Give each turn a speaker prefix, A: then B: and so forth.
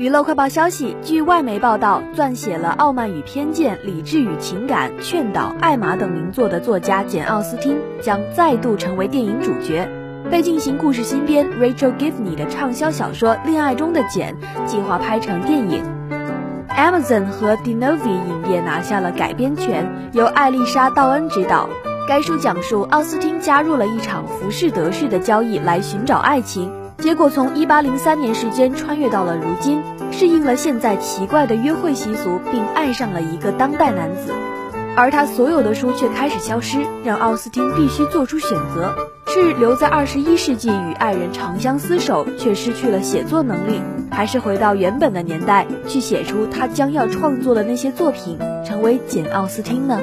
A: 娱乐快报消息，据外媒报道，撰写了《傲慢与偏见》《理智与情感》《劝导》《艾玛》等名作的作家简·奥斯汀将再度成为电影主角。被进行故事新编 Rachel Givney 的畅销小说《恋爱中的简》计划拍成电影。Amazon 和 Denovi 影业拿下了改编权，由艾丽莎·道恩执导。该书讲述奥斯汀加入了一场浮士德式的交易来寻找爱情。结果从一八零三年时间穿越到了如今，适应了现在奇怪的约会习俗，并爱上了一个当代男子，而他所有的书却开始消失，让奥斯汀必须做出选择：是留在二十一世纪与爱人长相厮守，却失去了写作能力，还是回到原本的年代去写出他将要创作的那些作品，成为简·奥斯汀呢？